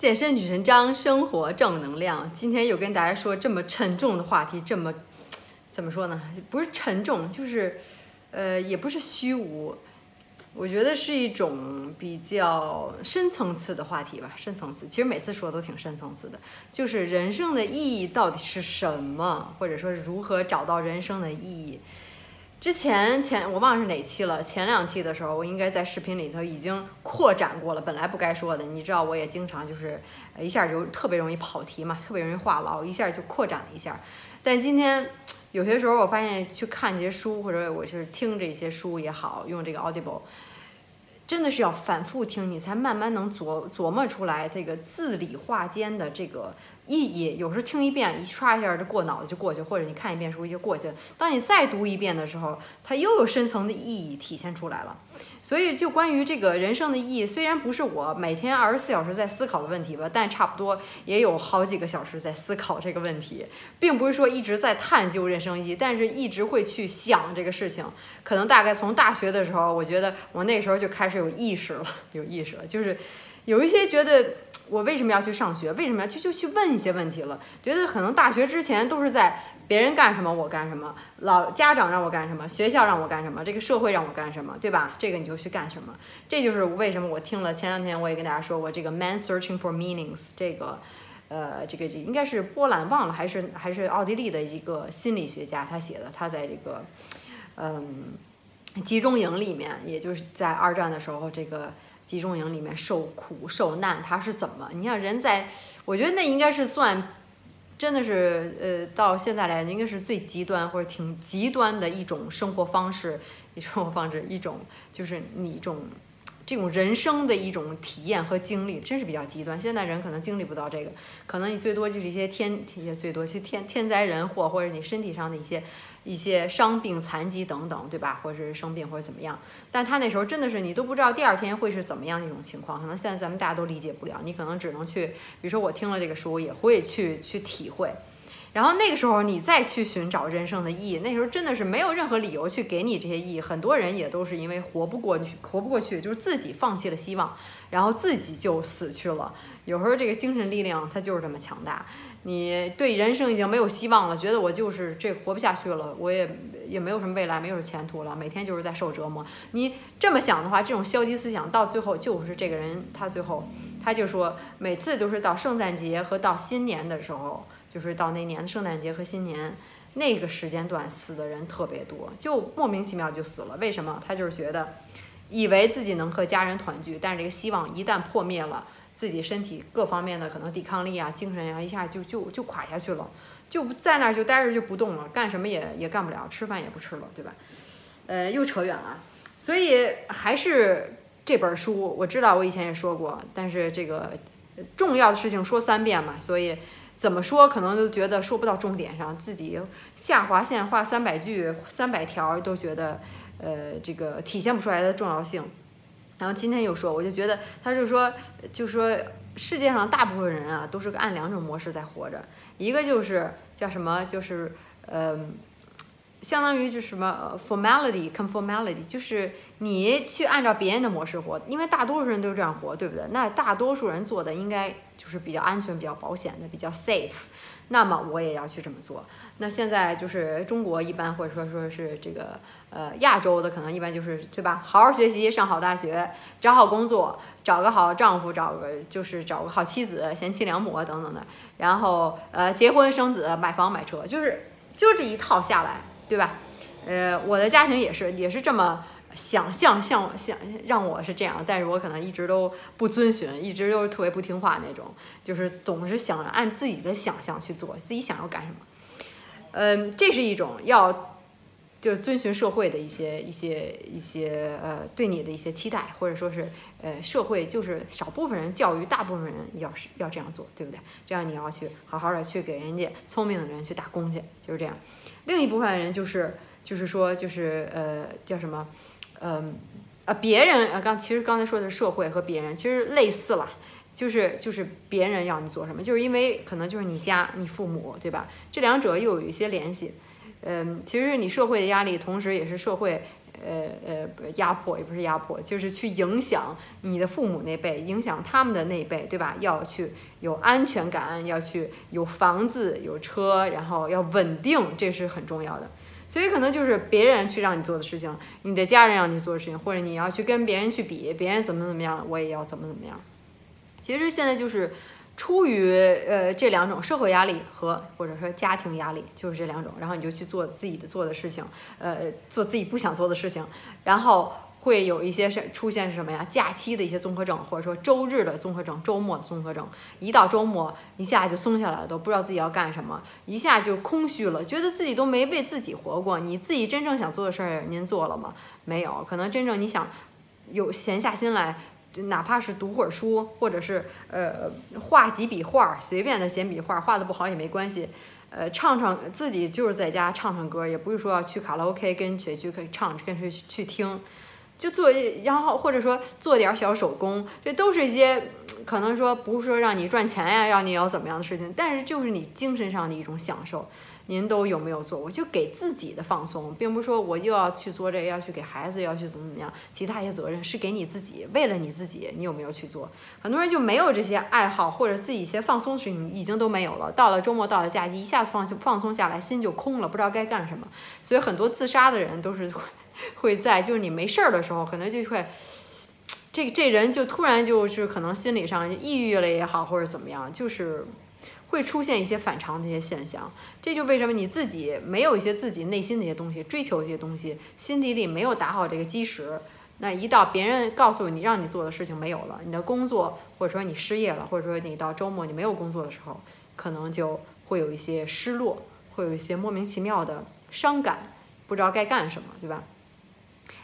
健身女神张，生活正能量。今天又跟大家说这么沉重的话题，这么怎么说呢？不是沉重，就是呃，也不是虚无。我觉得是一种比较深层次的话题吧，深层次。其实每次说都挺深层次的，就是人生的意义到底是什么，或者说如何找到人生的意义。之前前我忘了是哪期了，前两期的时候我应该在视频里头已经扩展过了，本来不该说的。你知道我也经常就是一下就特别容易跑题嘛，特别容易话痨，一下就扩展了一下。但今天有些时候我发现去看这些书，或者我就是听这些书也好，用这个 Audible，真的是要反复听，你才慢慢能琢琢磨出来这个字里话间的这个。意义有时候听一遍，一刷一下就过脑子就过去，或者你看一遍书就过去了。当你再读一遍的时候，它又有深层的意义体现出来了。所以，就关于这个人生的意义，虽然不是我每天二十四小时在思考的问题吧，但差不多也有好几个小时在思考这个问题，并不是说一直在探究人生意义，但是一直会去想这个事情。可能大概从大学的时候，我觉得我那时候就开始有意识了，有意识了，就是有一些觉得。我为什么要去上学？为什么要去就去问一些问题了？觉得可能大学之前都是在别人干什么我干什么，老家长让我干什么，学校让我干什么，这个社会让我干什么，对吧？这个你就去干什么。这就是为什么我听了前两天我也跟大家说过这个 Man Searching for Meanings 这个，呃，这个这应该是波兰忘了还是还是奥地利的一个心理学家他写的，他在这个嗯集中营里面，也就是在二战的时候这个。集中营里面受苦受难，他是怎么？你像人在，我觉得那应该是算，真的是呃，到现在来应该是最极端或者挺极端的一种生活方式，一种生活方式，一种就是你一种这种人生的一种体验和经历，真是比较极端。现在人可能经历不到这个，可能你最多就是一些天，也最多去天天灾人祸，或者你身体上的一些。一些伤病残疾等等，对吧？或者是生病或者怎么样？但他那时候真的是你都不知道第二天会是怎么样的一种情况，可能现在咱们大家都理解不了。你可能只能去，比如说我听了这个书，也会去去体会。然后那个时候你再去寻找人生的意义，那时候真的是没有任何理由去给你这些意义。很多人也都是因为活不过去，活不过去，就是自己放弃了希望，然后自己就死去了。有时候这个精神力量它就是这么强大。你对人生已经没有希望了，觉得我就是这活不下去了，我也也没有什么未来，没有前途了，每天就是在受折磨。你这么想的话，这种消极思想到最后就是这个人，他最后他就说，每次都是到圣诞节和到新年的时候，就是到那年的圣诞节和新年那个时间段死的人特别多，就莫名其妙就死了。为什么？他就是觉得以为自己能和家人团聚，但是这个希望一旦破灭了。自己身体各方面的可能抵抗力啊、精神呀，一下就就就垮下去了，就在那儿就待着就不动了，干什么也也干不了，吃饭也不吃了，对吧？呃，又扯远了，所以还是这本书，我知道我以前也说过，但是这个重要的事情说三遍嘛，所以怎么说可能都觉得说不到重点上，自己下划线画三百句、三百条都觉得呃这个体现不出来的重要性。然后今天又说，我就觉得他就说，就说世界上大部分人啊，都是按两种模式在活着，一个就是叫什么，就是呃，相当于就是什么 formality，conformality，就是你去按照别人的模式活，因为大多数人都是这样活，对不对？那大多数人做的应该就是比较安全、比较保险的，比较 safe。那么我也要去这么做。那现在就是中国一般，或者说说是这个呃亚洲的，可能一般就是对吧？好好学习，上好大学，找好工作，找个好丈夫，找个就是找个好妻子，贤妻良母啊等等的。然后呃结婚生子，买房买车，就是就这一套下来，对吧？呃，我的家庭也是也是这么。想象像想让我是这样，但是我可能一直都不遵循，一直都是特别不听话那种，就是总是想按自己的想象去做，自己想要干什么。嗯，这是一种要就是遵循社会的一些一些一些呃对你的一些期待，或者说是呃社会就是少部分人教育大部分人要是要这样做，对不对？这样你要去好好的去给人家聪明的人去打工去，就是这样。另一部分人就是就是说就是呃叫什么？嗯，啊，别人啊，刚其实刚才说的是社会和别人，其实类似了，就是就是别人要你做什么，就是因为可能就是你家你父母对吧？这两者又有一些联系，嗯，其实你社会的压力，同时也是社会呃呃压迫，也不是压迫，就是去影响你的父母那辈，影响他们的那辈，对吧？要去有安全感，要去有房子有车，然后要稳定，这是很重要的。所以可能就是别人去让你做的事情，你的家人让你做的事情，或者你要去跟别人去比，别人怎么怎么样，我也要怎么怎么样。其实现在就是出于呃这两种社会压力和或者说家庭压力，就是这两种，然后你就去做自己的做的事情，呃，做自己不想做的事情，然后。会有一些是出现是什么呀？假期的一些综合症，或者说周日的综合症，周末的综合症。一到周末，一下就松下来了，都不知道自己要干什么，一下就空虚了，觉得自己都没为自己活过。你自己真正想做的事儿，您做了吗？没有。可能真正你想有闲下心来，就哪怕是读会儿书，或者是呃画几笔画儿，随便的写笔画，画的不好也没关系。呃，唱唱自己就是在家唱唱歌，也不是说要去卡拉 OK 跟谁去可以唱，跟谁去听。就做，然后或者说做点小手工，这都是一些可能说不是说让你赚钱呀，让你要怎么样的事情，但是就是你精神上的一种享受。您都有没有做过？就给自己的放松，并不是说我又要去做这个，要去给孩子，要去怎么怎么样，其他一些责任是给你自己，为了你自己，你有没有去做？很多人就没有这些爱好，或者自己一些放松的事情已经都没有了。到了周末，到了假期，一下子放放松下来，心就空了，不知道该干什么。所以很多自杀的人都是。会在就是你没事儿的时候，可能就会，这这人就突然就是可能心理上抑郁了也好，或者怎么样，就是会出现一些反常的一些现象。这就为什么你自己没有一些自己内心的一些东西，追求一些东西，心底里没有打好这个基石，那一到别人告诉你让你做的事情没有了，你的工作或者说你失业了，或者说你到周末你没有工作的时候，可能就会有一些失落，会有一些莫名其妙的伤感，不知道该干什么，对吧？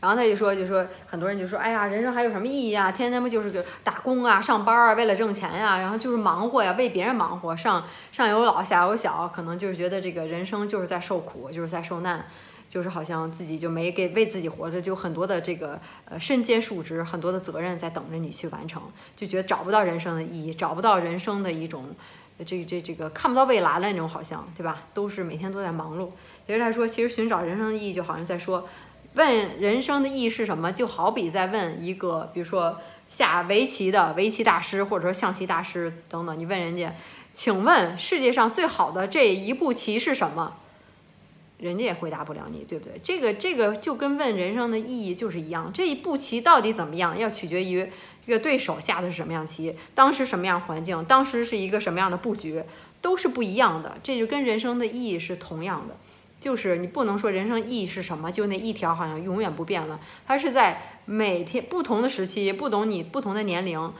然后他就说，就说很多人就说，哎呀，人生还有什么意义啊？天天不就是个打工啊、上班啊，为了挣钱呀，然后就是忙活呀，为别人忙活，上上有老下有小，可能就是觉得这个人生就是在受苦，就是在受难，就是好像自己就没给为自己活着，就很多的这个呃身兼数职，很多的责任在等着你去完成，就觉得找不到人生的意义，找不到人生的一种这这这个看不到未来了那种，好像对吧？都是每天都在忙碌。其实他说，其实寻找人生的意义，就好像在说。问人生的意义是什么？就好比在问一个，比如说下围棋的围棋大师，或者说象棋大师等等。你问人家，请问世界上最好的这一步棋是什么？人家也回答不了你，对不对？这个这个就跟问人生的意义就是一样。这一步棋到底怎么样，要取决于这个对手下的是什么样棋，当时什么样环境，当时是一个什么样的布局，都是不一样的。这就跟人生的意义是同样的。就是你不能说人生意义是什么，就那一条好像永远不变了。它是在每天不同的时期，不懂你不同的年龄、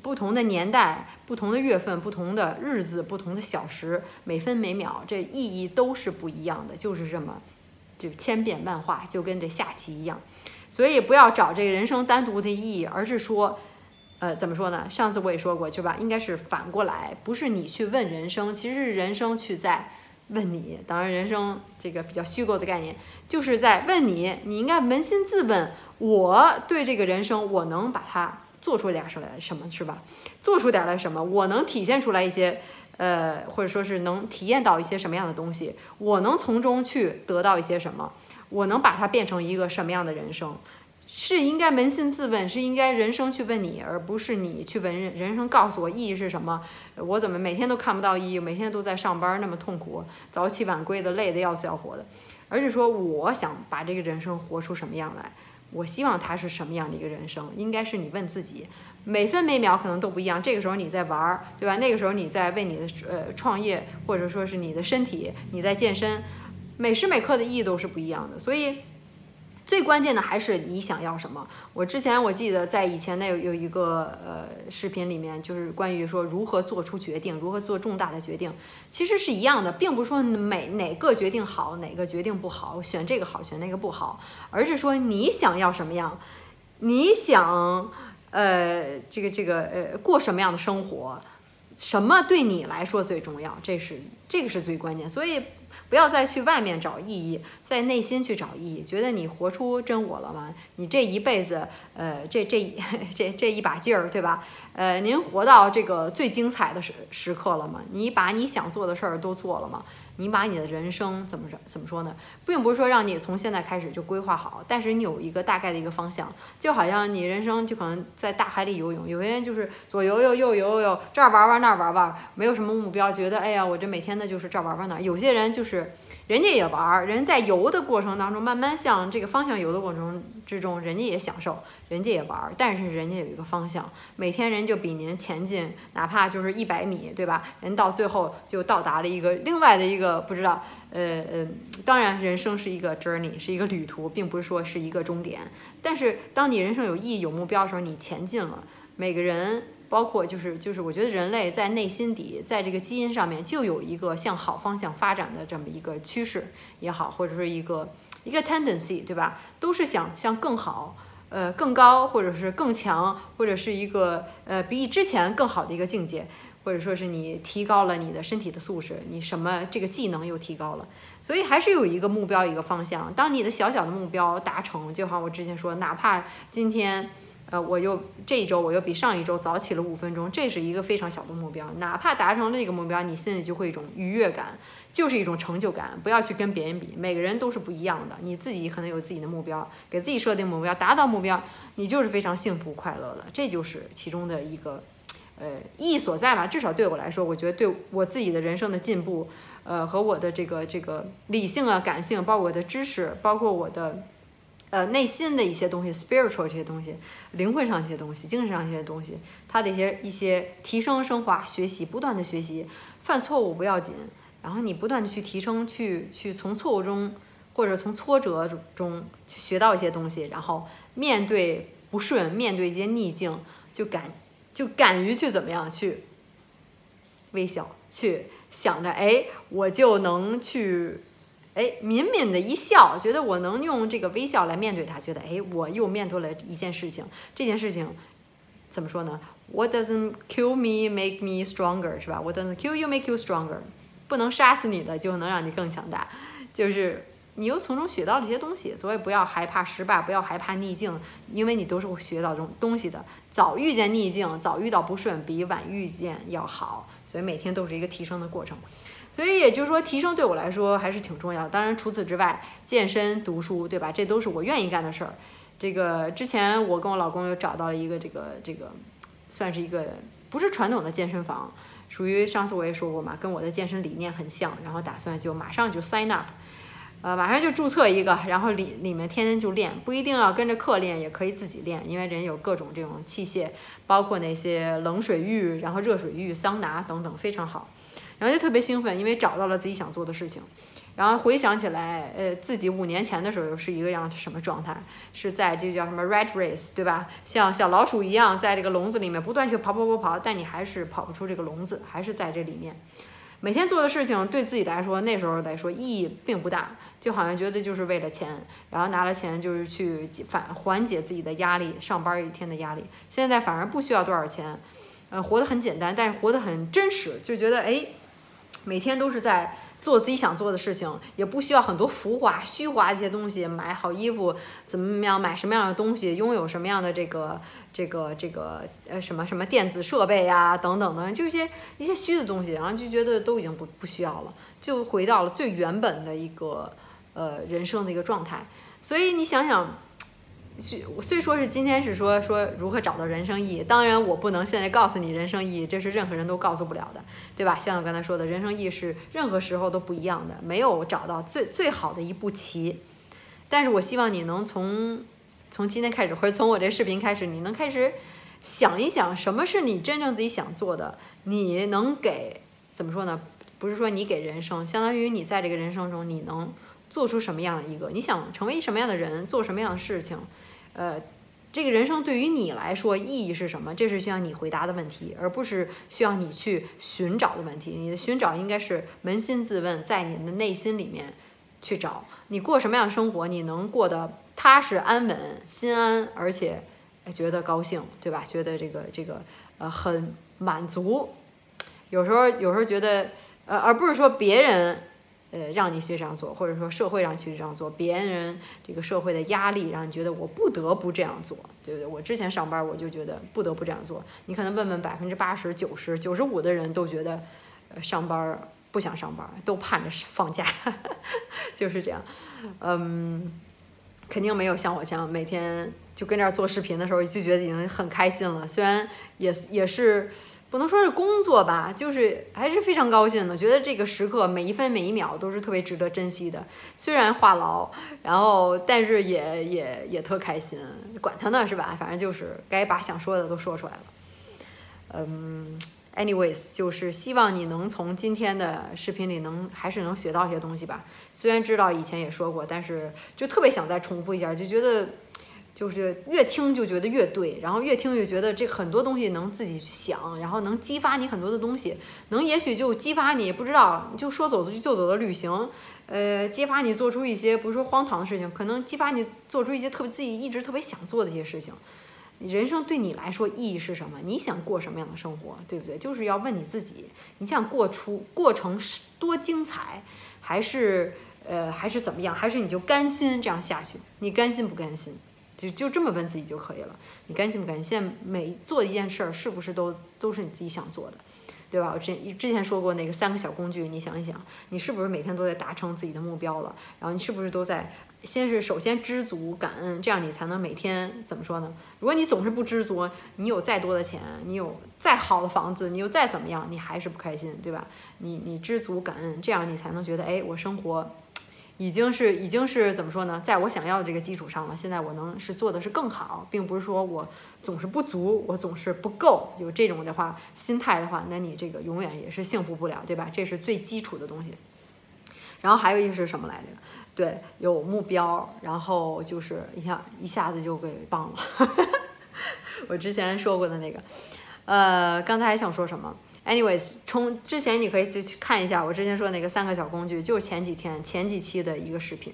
不同的年代、不同的月份、不同的日子、不同的小时，每分每秒，这意义都是不一样的。就是这么，就千变万化，就跟这下棋一样。所以不要找这个人生单独的意义，而是说，呃，怎么说呢？上次我也说过，是吧？应该是反过来，不是你去问人生，其实是人生去在。问你，当然，人生这个比较虚构的概念，就是在问你，你应该扪心自问，我对这个人生，我能把它做出点什么来，什么是吧？做出点来什么？我能体现出来一些，呃，或者说是能体验到一些什么样的东西？我能从中去得到一些什么？我能把它变成一个什么样的人生？是应该扪心自问，是应该人生去问你，而不是你去问人。人生告诉我意义是什么？我怎么每天都看不到意义？每天都在上班，那么痛苦，早起晚归的，累得要死要活的。而是说，我想把这个人生活出什么样来？我希望它是什么样的一个人生？应该是你问自己，每分每秒可能都不一样。这个时候你在玩儿，对吧？那个时候你在为你的呃创业，或者说是你的身体，你在健身，每时每刻的意义都是不一样的。所以。最关键的还是你想要什么。我之前我记得在以前那有有一个呃视频里面，就是关于说如何做出决定，如何做重大的决定，其实是一样的，并不是说每哪个决定好，哪个决定不好，选这个好，选那个不好，而是说你想要什么样，你想呃这个这个呃过什么样的生活，什么对你来说最重要，这是这个是最关键，所以。不要再去外面找意义，在内心去找意义，觉得你活出真我了吗？你这一辈子，呃，这这这这一把劲儿，对吧？呃，您活到这个最精彩的时时刻了吗？你把你想做的事儿都做了吗？你把你的人生怎么着怎么说呢？并不是说让你从现在开始就规划好，但是你有一个大概的一个方向，就好像你人生就可能在大海里游泳，有些人就是左游游右游游，这儿玩玩那儿玩玩，没有什么目标，觉得哎呀，我这每天的就是这儿玩玩那儿。有些人就是。人家也玩儿，人在游的过程当中，慢慢向这个方向游的过程之中，人家也享受，人家也玩儿，但是人家有一个方向，每天人就比您前进，哪怕就是一百米，对吧？人到最后就到达了一个另外的一个不知道，呃呃，当然人生是一个 journey，是一个旅途，并不是说是一个终点。但是当你人生有意义、有目标的时候，你前进了，每个人。包括就是就是，我觉得人类在内心底，在这个基因上面就有一个向好方向发展的这么一个趋势也好，或者说一个一个 tendency，对吧？都是想向更好、呃更高，或者是更强，或者是一个呃比之前更好的一个境界，或者说是你提高了你的身体的素质，你什么这个技能又提高了，所以还是有一个目标一个方向。当你的小小的目标达成，就好我之前说，哪怕今天。呃，我又这一周我又比上一周早起了五分钟，这是一个非常小的目标。哪怕达成了这个目标，你心里就会一种愉悦感，就是一种成就感。不要去跟别人比，每个人都是不一样的。你自己可能有自己的目标，给自己设定目标，达到目标，你就是非常幸福快乐的。这就是其中的一个，呃，意义所在吧。至少对我来说，我觉得对我自己的人生的进步，呃，和我的这个这个理性啊、感性，包括我的知识，包括我的。呃，内心的一些东西，spiritual 这些东西，灵魂上一些东西，精神上一些东西，它的一些一些提升、升华、学习，不断的学习，犯错误不要紧，然后你不断的去提升，去去从错误中或者从挫折中去学到一些东西，然后面对不顺，面对一些逆境，就敢就敢于去怎么样去微笑，去想着，哎，我就能去。哎，抿抿的一笑，觉得我能用这个微笑来面对他，觉得哎，我又面对了一件事情。这件事情怎么说呢？What doesn't kill me make me stronger，是吧？What doesn't kill you make you stronger。不能杀死你的，就能让你更强大。就是你又从中学到了一些东西，所以不要害怕失败，不要害怕逆境，因为你都是会学到这种东西的。早遇见逆境，早遇到不顺，比晚遇见要好。所以每天都是一个提升的过程。所以也就是说，提升对我来说还是挺重要。当然，除此之外，健身、读书，对吧？这都是我愿意干的事儿。这个之前我跟我老公又找到了一个这个这个，算是一个不是传统的健身房，属于上次我也说过嘛，跟我的健身理念很像。然后打算就马上就 sign up，呃，马上就注册一个，然后里里面天天就练，不一定要跟着课练，也可以自己练，因为人有各种这种器械，包括那些冷水浴，然后热水浴、桑拿等等，非常好。然后就特别兴奋，因为找到了自己想做的事情。然后回想起来，呃，自己五年前的时候是一个样什么状态？是在这叫什么 rat race，对吧？像小老鼠一样，在这个笼子里面不断去跑跑跑跑，但你还是跑不出这个笼子，还是在这里面。每天做的事情对自己来说，那时候来说意义并不大，就好像觉得就是为了钱，然后拿了钱就是去反缓解自己的压力，上班一天的压力。现在反而不需要多少钱，呃，活得很简单，但是活得很真实，就觉得哎。每天都是在做自己想做的事情，也不需要很多浮华、虚华的一些东西。买好衣服怎么样？买什么样的东西？拥有什么样的这个、这个、这个呃什么什么电子设备呀？等等的，就一些一些虚的东西，然后就觉得都已经不不需要了，就回到了最原本的一个呃人生的一个状态。所以你想想。虽虽说是今天是说说如何找到人生意义，当然我不能现在告诉你人生意义，这是任何人都告诉不了的，对吧？像我刚才说的，人生意义是任何时候都不一样的，没有找到最最好的一步棋。但是我希望你能从从今天开始，或者从我这视频开始，你能开始想一想，什么是你真正自己想做的？你能给怎么说呢？不是说你给人生，相当于你在这个人生中，你能做出什么样一个？你想成为什么样的人，做什么样的事情？呃，这个人生对于你来说意义是什么？这是需要你回答的问题，而不是需要你去寻找的问题。你的寻找应该是扪心自问，在你的内心里面去找，你过什么样的生活，你能过得踏实安稳、心安，而且觉得高兴，对吧？觉得这个这个呃很满足。有时候有时候觉得呃，而不是说别人呃，让你去这样做，或者说社会让去这样做，别人这个社会的压力让你觉得我不得不这样做，对不对？我之前上班我就觉得不得不这样做。你可能问问百分之八十、九十、九十五的人都觉得，呃，上班不想上班，都盼着放假，就是这样。嗯，肯定没有像我这样每天就跟这儿做视频的时候就觉得已经很开心了，虽然也也是。不能说是工作吧，就是还是非常高兴的，觉得这个时刻每一分每一秒都是特别值得珍惜的。虽然话痨，然后但是也也也特开心，管他呢是吧？反正就是该把想说的都说出来了。嗯，anyways，就是希望你能从今天的视频里能还是能学到一些东西吧。虽然知道以前也说过，但是就特别想再重复一下，就觉得。就是越听就觉得越对，然后越听越觉得这很多东西能自己去想，然后能激发你很多的东西，能也许就激发你不知道就说走就就走的旅行，呃，激发你做出一些不是说荒唐的事情，可能激发你做出一些特别自己一直特别想做的一些事情。人生对你来说意义是什么？你想过什么样的生活，对不对？就是要问你自己，你想过出过程是多精彩，还是呃还是怎么样？还是你就甘心这样下去？你甘心不甘心？就就这么问自己就可以了，你甘心不甘心？现在每做一件事儿，是不是都都是你自己想做的，对吧？我之前之前说过那个三个小工具，你想一想，你是不是每天都在达成自己的目标了？然后你是不是都在先是首先知足感恩，这样你才能每天怎么说呢？如果你总是不知足，你有再多的钱，你有再好的房子，你又再怎么样，你还是不开心，对吧？你你知足感恩，这样你才能觉得，哎，我生活。已经是已经是怎么说呢？在我想要的这个基础上了，现在我能是做的是更好，并不是说我总是不足，我总是不够。有这种的话心态的话，那你这个永远也是幸福不了，对吧？这是最基础的东西。然后还有一个是什么来着？对，有目标，然后就是一下一下子就给忘了。我之前说过的那个，呃，刚才还想说什么？Anyways，从之前你可以去去看一下我之前说的那个三个小工具，就是前几天前几期的一个视频。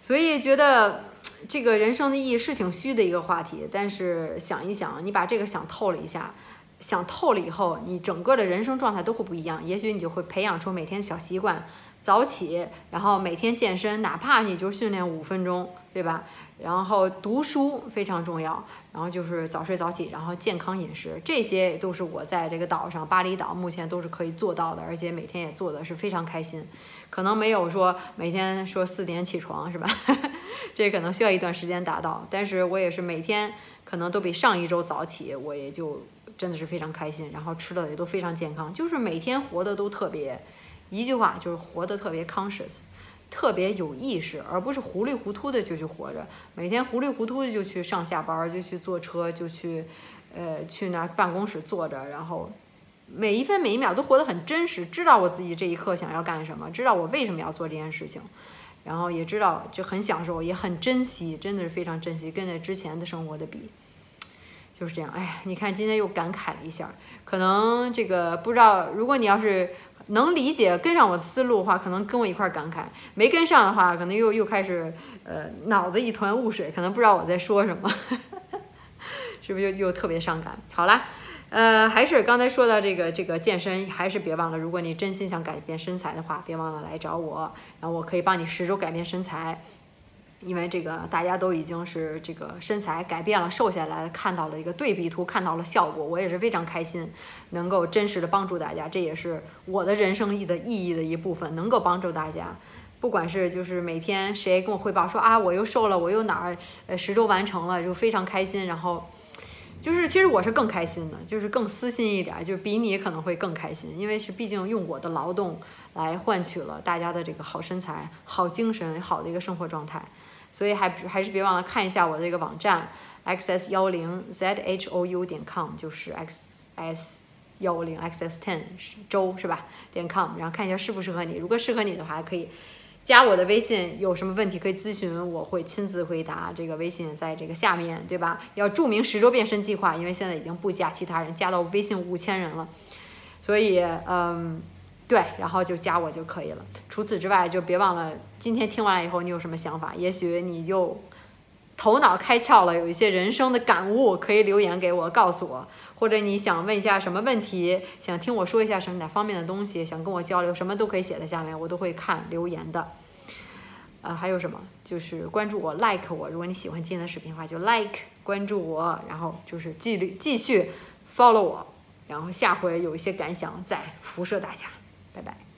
所以觉得这个人生的意义是挺虚的一个话题，但是想一想，你把这个想透了一下，想透了以后，你整个的人生状态都会不一样。也许你就会培养出每天小习惯，早起，然后每天健身，哪怕你就训练五分钟，对吧？然后读书非常重要，然后就是早睡早起，然后健康饮食，这些都是我在这个岛上巴厘岛目前都是可以做到的，而且每天也做的是非常开心。可能没有说每天说四点起床是吧？这可能需要一段时间达到，但是我也是每天可能都比上一周早起，我也就真的是非常开心，然后吃的也都非常健康，就是每天活的都特别，一句话就是活得特别 conscious。特别有意识，而不是糊里糊涂的就去活着。每天糊里糊涂的就去上下班，就去坐车，就去，呃，去那办公室坐着，然后每一分每一秒都活得很真实，知道我自己这一刻想要干什么，知道我为什么要做这件事情，然后也知道就很享受，也很珍惜，真的是非常珍惜，跟那之前的生活的比，就是这样。哎，你看今天又感慨了一下，可能这个不知道，如果你要是。能理解跟上我的思路的话，可能跟我一块感慨；没跟上的话，可能又又开始呃脑子一团雾水，可能不知道我在说什么，是不是又又特别伤感？好了，呃，还是刚才说到这个这个健身，还是别忘了，如果你真心想改变身材的话，别忘了来找我，然后我可以帮你十周改变身材。因为这个大家都已经是这个身材改变了，瘦下来，看到了一个对比图，看到了效果，我也是非常开心，能够真实的帮助大家，这也是我的人生意的意义的一部分，能够帮助大家，不管是就是每天谁跟我汇报说啊我又瘦了，我又哪儿呃十周完成了，就非常开心，然后就是其实我是更开心的，就是更私心一点，就比你可能会更开心，因为是毕竟用我的劳动来换取了大家的这个好身材、好精神、好的一个生活状态。所以还还是别忘了看一下我这个网站，xs 幺零 zhou 点 com，就是 xs 幺零 xs ten 周是吧？点 com，然后看一下适不适合你。如果适合你的话，可以加我的微信，有什么问题可以咨询，我会亲自回答。这个微信在这个下面对吧？要注明十周变身计划，因为现在已经不加其他人，加到微信五千人了，所以嗯。对，然后就加我就可以了。除此之外，就别忘了今天听完了以后，你有什么想法？也许你就头脑开窍了，有一些人生的感悟，可以留言给我，告诉我。或者你想问一下什么问题，想听我说一下什么哪方面的东西，想跟我交流，什么都可以写在下面，我都会看留言的。呃，还有什么？就是关注我，like 我。如果你喜欢今天的视频的话，就 like 关注我，然后就是继续继续 follow 我，然后下回有一些感想再辐射大家。Bye bye.